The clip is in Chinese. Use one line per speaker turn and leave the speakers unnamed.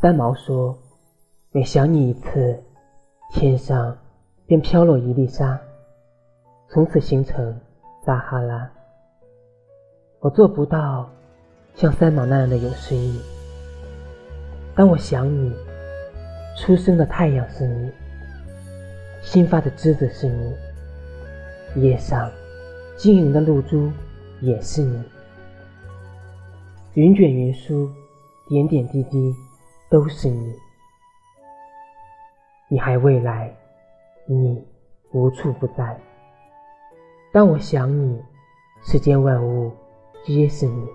三毛说：“每想你一次，天上便飘落一粒沙，从此形成撒哈拉。”我做不到像三毛那样的有诗意。当我想你，初升的太阳是你，新发的枝子是你，叶上晶莹的露珠也是你，云卷云舒，点点滴滴都是你。你还未来，你无处不在。当我想你，世间万物。皆是你。